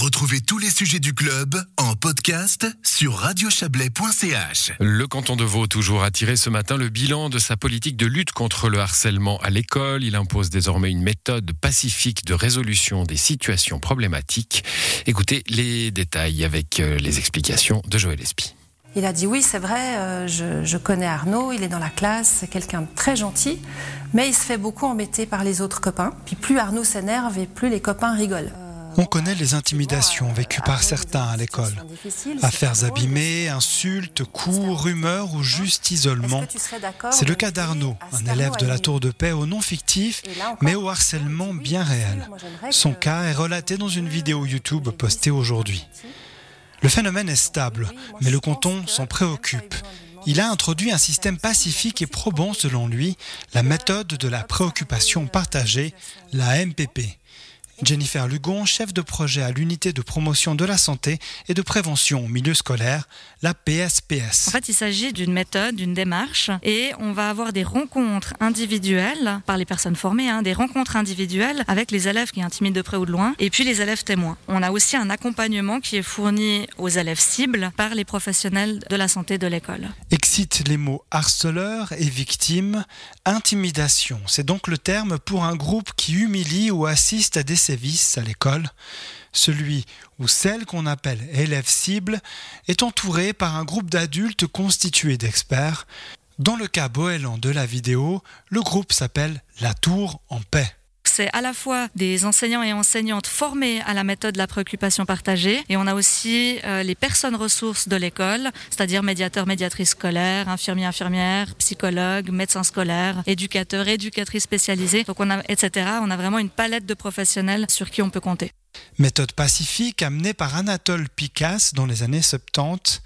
Retrouvez tous les sujets du club en podcast sur radiochablais.ch. Le canton de Vaud toujours a tiré ce matin le bilan de sa politique de lutte contre le harcèlement à l'école. Il impose désormais une méthode pacifique de résolution des situations problématiques. Écoutez les détails avec euh, les explications de Joël Espy. Il a dit oui, c'est vrai, euh, je, je, connais Arnaud, il est dans la classe, c'est quelqu'un de très gentil, mais il se fait beaucoup embêter par les autres copains. Puis plus Arnaud s'énerve et plus les copains rigolent. On connaît les intimidations vécues par certains à l'école. Affaires abîmées, insultes, coups, rumeurs ou juste isolement. C'est le cas d'Arnaud, un élève de la Tour de Paix au nom fictif, mais au harcèlement bien réel. Son cas est relaté dans une vidéo YouTube postée aujourd'hui. Le phénomène est stable, mais le canton s'en préoccupe. Il a introduit un système pacifique et probant, selon lui, la méthode de la préoccupation partagée, la MPP. Jennifer Lugon, chef de projet à l'unité de promotion de la santé et de prévention au milieu scolaire, la PSPS. En fait, il s'agit d'une méthode, d'une démarche, et on va avoir des rencontres individuelles par les personnes formées, hein, des rencontres individuelles avec les élèves qui intimident de près ou de loin, et puis les élèves témoins. On a aussi un accompagnement qui est fourni aux élèves cibles par les professionnels de la santé de l'école. Excite les mots harceleur et victime, intimidation. C'est donc le terme pour un groupe qui humilie ou assiste à des sévices à l'école. Celui ou celle qu'on appelle élève cible est entouré par un groupe d'adultes constitué d'experts. Dans le cas Boélan de la vidéo, le groupe s'appelle La Tour en paix c'est à la fois des enseignants et enseignantes formés à la méthode de la préoccupation partagée et on a aussi euh, les personnes ressources de l'école, c'est-à-dire médiateurs, médiatrices scolaires, infirmiers, infirmières, psychologues, médecins scolaires, éducateurs, éducatrices spécialisées, donc on a, etc. On a vraiment une palette de professionnels sur qui on peut compter. Méthode pacifique amenée par Anatole Picasse dans les années 70,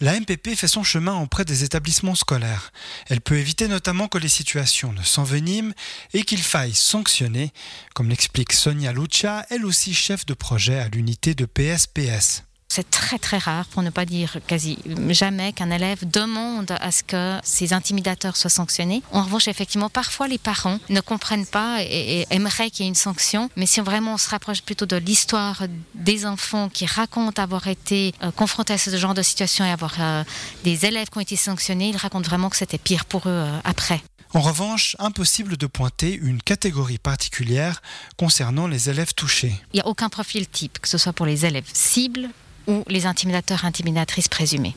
la MPP fait son chemin auprès des établissements scolaires. Elle peut éviter notamment que les situations ne s'enveniment et qu'il faille sanctionner, comme l'explique Sonia Lucia, elle aussi chef de projet à l'unité de PSPS. C'est très très rare, pour ne pas dire quasi jamais, qu'un élève demande à ce que ces intimidateurs soient sanctionnés. En revanche, effectivement, parfois les parents ne comprennent pas et, aimeraient qu'il y ait une sanction. Mais si vraiment on se rapproche plutôt de l'histoire des enfants qui racontent avoir été euh, confrontés à ce genre de situation et avoir euh, des élèves qui ont été sanctionnés, ils racontent vraiment que c'était pire pour eux euh, après. En revanche, impossible de pointer une catégorie particulière concernant les élèves touchés. Il n'y a aucun profil type, que ce soit pour les élèves cibles ou les intimidateurs intimidatrices présumés.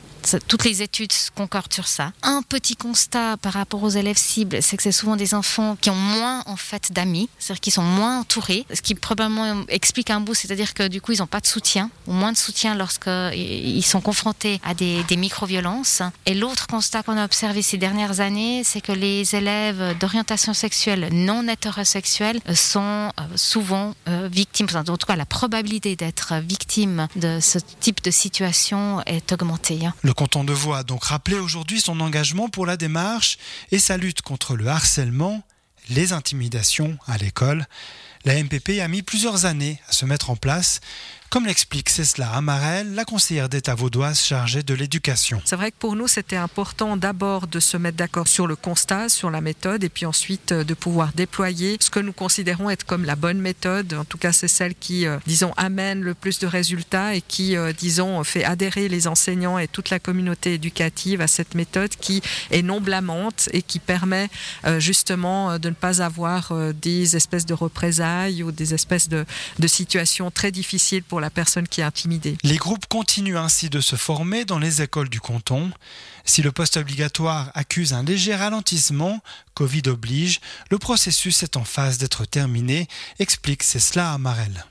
Toutes les études concordent sur ça. Un petit constat par rapport aux élèves cibles, c'est que c'est souvent des enfants qui ont moins en fait d'amis, c'est-à-dire qui sont moins entourés, ce qui probablement explique un bout, c'est-à-dire que du coup ils n'ont pas de soutien ou moins de soutien lorsqu'ils sont confrontés à des, micro-violences. Et l'autre constat qu'on a observé ces dernières années, c'est que les élèves d'orientation sexuelle non hétérosexuelle sont euh, souvent euh, victimes, en tout cas la probabilité d'être victime de ce type de situation est augmenté. Hein. Le canton de Voix a donc rappelé aujourd'hui son engagement pour la démarche et sa lutte contre le harcèlement, les intimidations à l'école. La MPP a mis plusieurs années à se mettre en place, comme l'explique Cécile Amarel, la conseillère d'État vaudoise chargée de l'éducation. C'est vrai que pour nous, c'était important d'abord de se mettre d'accord sur le constat, sur la méthode, et puis ensuite euh, de pouvoir déployer ce que nous considérons être comme la bonne méthode. En tout cas, c'est celle qui, euh, disons, amène le plus de résultats et qui, euh, disons, fait adhérer les enseignants et toute la communauté éducative à cette méthode qui est non blâmante et qui permet justement de ne pas avoir des espèces de représailles ou des espèces de situations très difficiles pour la personne qui est intimidée. Les groupes continuent ainsi de se former dans les écoles du canton. Si le poste obligatoire accuse un léger ralentissement, Covid oblige, le processus est en phase d'être terminé, explique Cécile Amarel.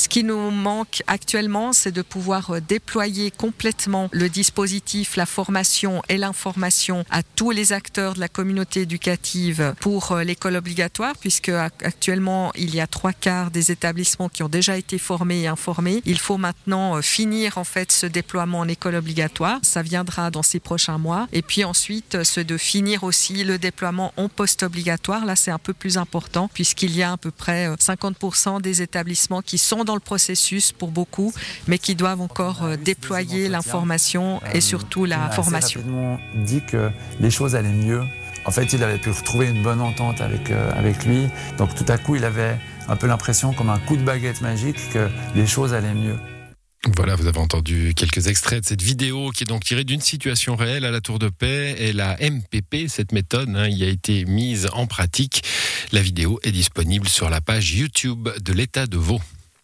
Ce qui nous manque actuellement, c'est de pouvoir euh, déployer complètement le dispositif, la formation et l'information à tous les acteurs de la communauté éducative pour euh, l'école obligatoire, puisque actuellement, il y a trois quarts des établissements qui ont déjà été formés et informés. Il faut maintenant euh, finir en fait ce déploiement en école obligatoire. Ça viendra dans ces prochains mois. Et puis ensuite, ce de finir aussi le déploiement en post-obligatoire. Là, c'est un peu plus important puisqu'il y a à peu près 50% des établissements qui sont dans dans le processus pour beaucoup, mais qui doivent encore euh, déployer l'information et surtout la formation. Il dit que les choses allaient mieux. En fait, il avait pu retrouver une bonne entente avec, euh, avec lui. Donc tout à coup, il avait un peu l'impression comme un coup de baguette magique que les choses allaient mieux. Voilà, vous avez entendu quelques extraits de cette vidéo qui est donc tirée d'une situation réelle à la Tour de Paix et la MPP, cette méthode, hein, y a été mise en pratique. La vidéo est disponible sur la page YouTube de l'État de Vaud.